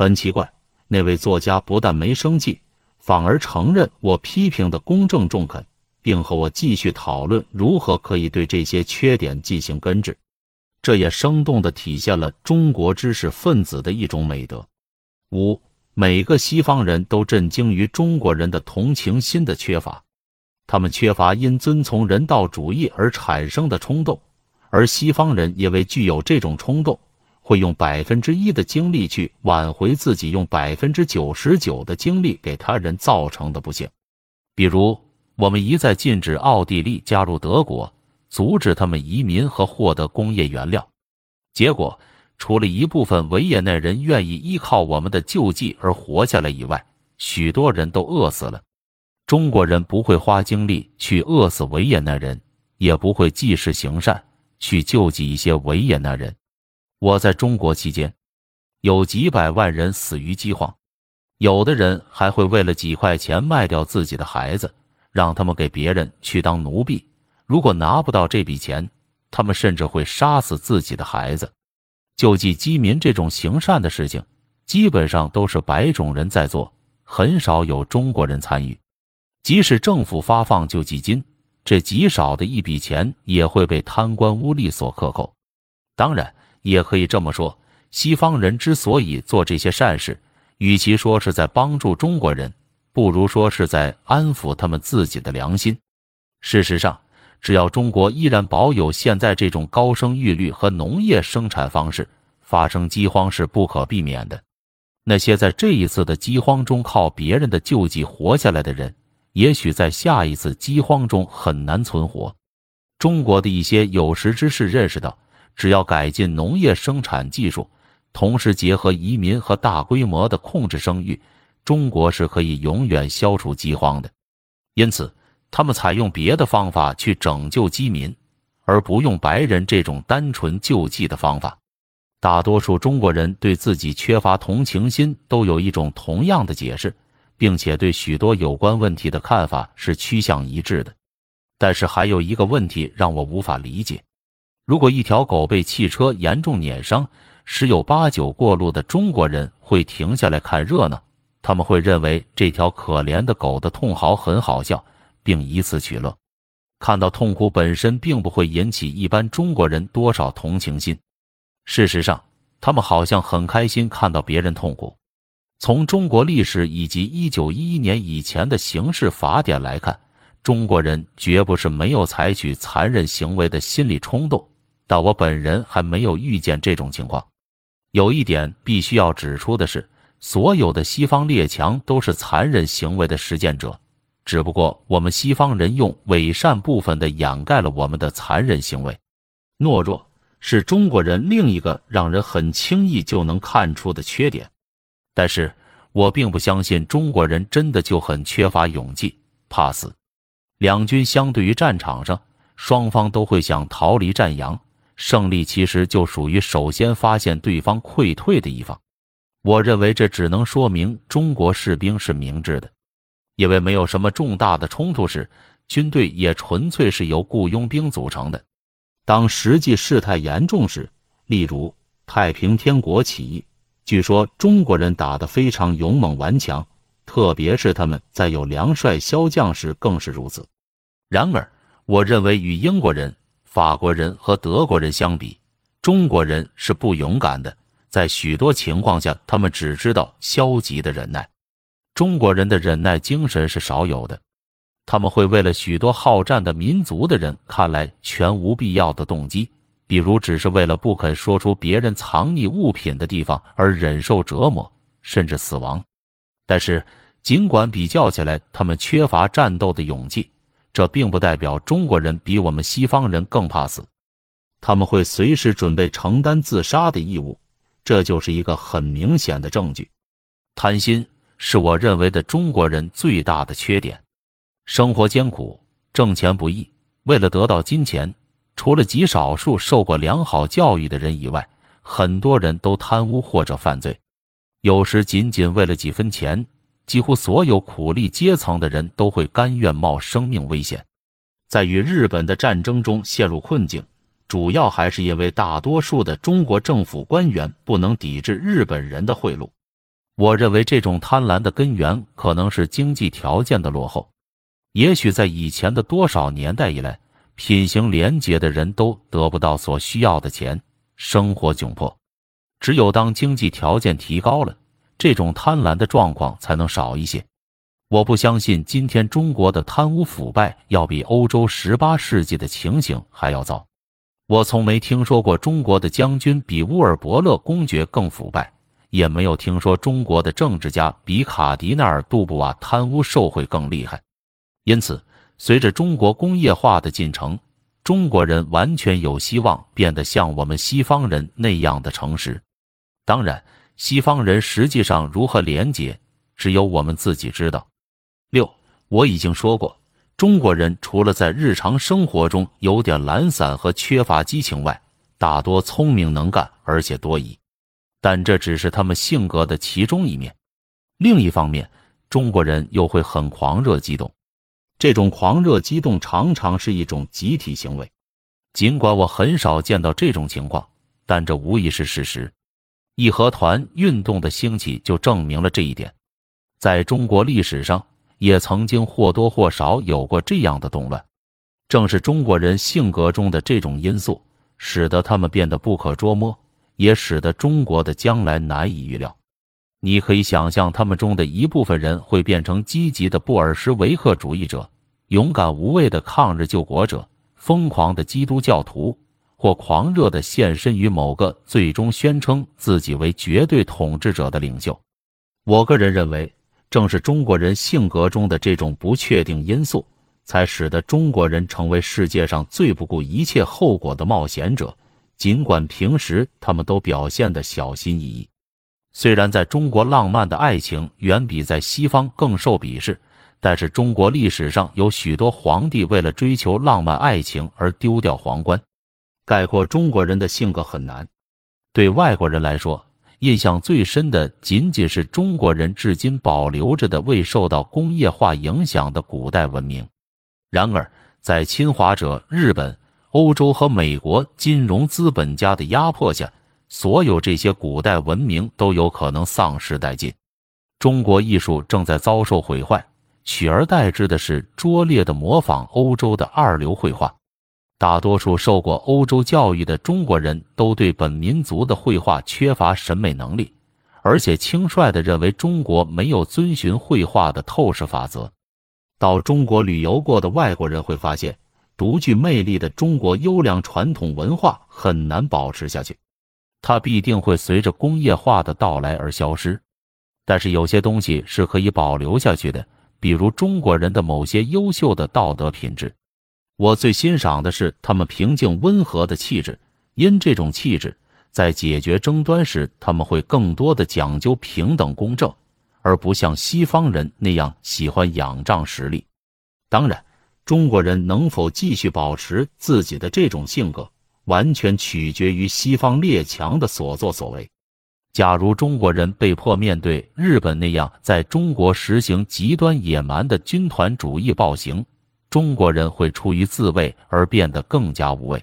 很奇怪，那位作家不但没生气，反而承认我批评的公正中肯，并和我继续讨论如何可以对这些缺点进行根治。这也生动地体现了中国知识分子的一种美德。五，每个西方人都震惊于中国人的同情心的缺乏，他们缺乏因遵从人道主义而产生的冲动，而西方人因为具有这种冲动，会用百分之一的精力去挽回自己用百分之九十九的精力给他人造成的不幸。比如，我们一再禁止奥地利加入德国。阻止他们移民和获得工业原料，结果除了一部分维也纳人愿意依靠我们的救济而活下来以外，许多人都饿死了。中国人不会花精力去饿死维也纳人，也不会济世行善去救济一些维也纳人。我在中国期间，有几百万人死于饥荒，有的人还会为了几块钱卖掉自己的孩子，让他们给别人去当奴婢。如果拿不到这笔钱，他们甚至会杀死自己的孩子。救济饥民这种行善的事情，基本上都是白种人在做，很少有中国人参与。即使政府发放救济金，这极少的一笔钱也会被贪官污吏所克扣。当然，也可以这么说：西方人之所以做这些善事，与其说是在帮助中国人，不如说是在安抚他们自己的良心。事实上，只要中国依然保有现在这种高生育率和农业生产方式，发生饥荒是不可避免的。那些在这一次的饥荒中靠别人的救济活下来的人，也许在下一次饥荒中很难存活。中国的一些有识之士认识到，只要改进农业生产技术，同时结合移民和大规模的控制生育，中国是可以永远消除饥荒的。因此。他们采用别的方法去拯救饥民，而不用白人这种单纯救济的方法。大多数中国人对自己缺乏同情心都有一种同样的解释，并且对许多有关问题的看法是趋向一致的。但是还有一个问题让我无法理解：如果一条狗被汽车严重碾伤，十有八九过路的中国人会停下来看热闹，他们会认为这条可怜的狗的痛嚎很好笑。并以此取乐，看到痛苦本身并不会引起一般中国人多少同情心。事实上，他们好像很开心看到别人痛苦。从中国历史以及一九一一年以前的刑事法典来看，中国人绝不是没有采取残忍行为的心理冲动，但我本人还没有遇见这种情况。有一点必须要指出的是，所有的西方列强都是残忍行为的实践者。只不过我们西方人用伪善部分的掩盖了我们的残忍行为。懦弱是中国人另一个让人很轻易就能看出的缺点。但是我并不相信中国人真的就很缺乏勇气，怕死。两军相对于战场上，双方都会想逃离战阳，胜利其实就属于首先发现对方溃退的一方。我认为这只能说明中国士兵是明智的。因为没有什么重大的冲突时，军队也纯粹是由雇佣兵组成的。当实际事态严重时，例如太平天国起义，据说中国人打得非常勇猛顽强，特别是他们在有梁帅骁将时更是如此。然而，我认为与英国人、法国人和德国人相比，中国人是不勇敢的。在许多情况下，他们只知道消极的忍耐。中国人的忍耐精神是少有的，他们会为了许多好战的民族的人看来全无必要的动机，比如只是为了不肯说出别人藏匿物品的地方而忍受折磨甚至死亡。但是，尽管比较起来他们缺乏战斗的勇气，这并不代表中国人比我们西方人更怕死。他们会随时准备承担自杀的义务，这就是一个很明显的证据。贪心。是我认为的中国人最大的缺点。生活艰苦，挣钱不易。为了得到金钱，除了极少数受过良好教育的人以外，很多人都贪污或者犯罪。有时仅仅为了几分钱，几乎所有苦力阶层的人都会甘愿冒生命危险。在与日本的战争中陷入困境，主要还是因为大多数的中国政府官员不能抵制日本人的贿赂。我认为这种贪婪的根源可能是经济条件的落后。也许在以前的多少年代以来，品行廉洁的人都得不到所需要的钱，生活窘迫。只有当经济条件提高了，这种贪婪的状况才能少一些。我不相信今天中国的贪污腐败要比欧洲十八世纪的情形还要糟。我从没听说过中国的将军比乌尔伯勒公爵更腐败，也没有听说中国的政治家比卡迪纳尔·杜布瓦贪污受贿更厉害。因此，随着中国工业化的进程，中国人完全有希望变得像我们西方人那样的诚实。当然，西方人实际上如何廉洁，只有我们自己知道。六，我已经说过，中国人除了在日常生活中有点懒散和缺乏激情外，大多聪明能干而且多疑，但这只是他们性格的其中一面。另一方面，中国人又会很狂热激动，这种狂热激动常常是一种集体行为。尽管我很少见到这种情况，但这无疑是事实。义和团运动的兴起就证明了这一点。在中国历史上。也曾经或多或少有过这样的动乱，正是中国人性格中的这种因素，使得他们变得不可捉摸，也使得中国的将来难以预料。你可以想象，他们中的一部分人会变成积极的布尔什维克主义者，勇敢无畏的抗日救国者，疯狂的基督教徒，或狂热的献身于某个最终宣称自己为绝对统治者的领袖。我个人认为。正是中国人性格中的这种不确定因素，才使得中国人成为世界上最不顾一切后果的冒险者。尽管平时他们都表现得小心翼翼，虽然在中国浪漫的爱情远比在西方更受鄙视，但是中国历史上有许多皇帝为了追求浪漫爱情而丢掉皇冠。概括中国人的性格很难，对外国人来说。印象最深的仅仅是中国人至今保留着的未受到工业化影响的古代文明。然而，在侵华者日本、欧洲和美国金融资本家的压迫下，所有这些古代文明都有可能丧失殆尽。中国艺术正在遭受毁坏，取而代之的是拙劣的模仿欧洲的二流绘画。大多数受过欧洲教育的中国人都对本民族的绘画缺乏审美能力，而且轻率地认为中国没有遵循绘画的透视法则。到中国旅游过的外国人会发现，独具魅力的中国优良传统文化很难保持下去，它必定会随着工业化的到来而消失。但是有些东西是可以保留下去的，比如中国人的某些优秀的道德品质。我最欣赏的是他们平静温和的气质，因这种气质，在解决争端时，他们会更多的讲究平等公正，而不像西方人那样喜欢仰仗实力。当然，中国人能否继续保持自己的这种性格，完全取决于西方列强的所作所为。假如中国人被迫面对日本那样在中国实行极端野蛮的军团主义暴行，中国人会出于自卫而变得更加无畏。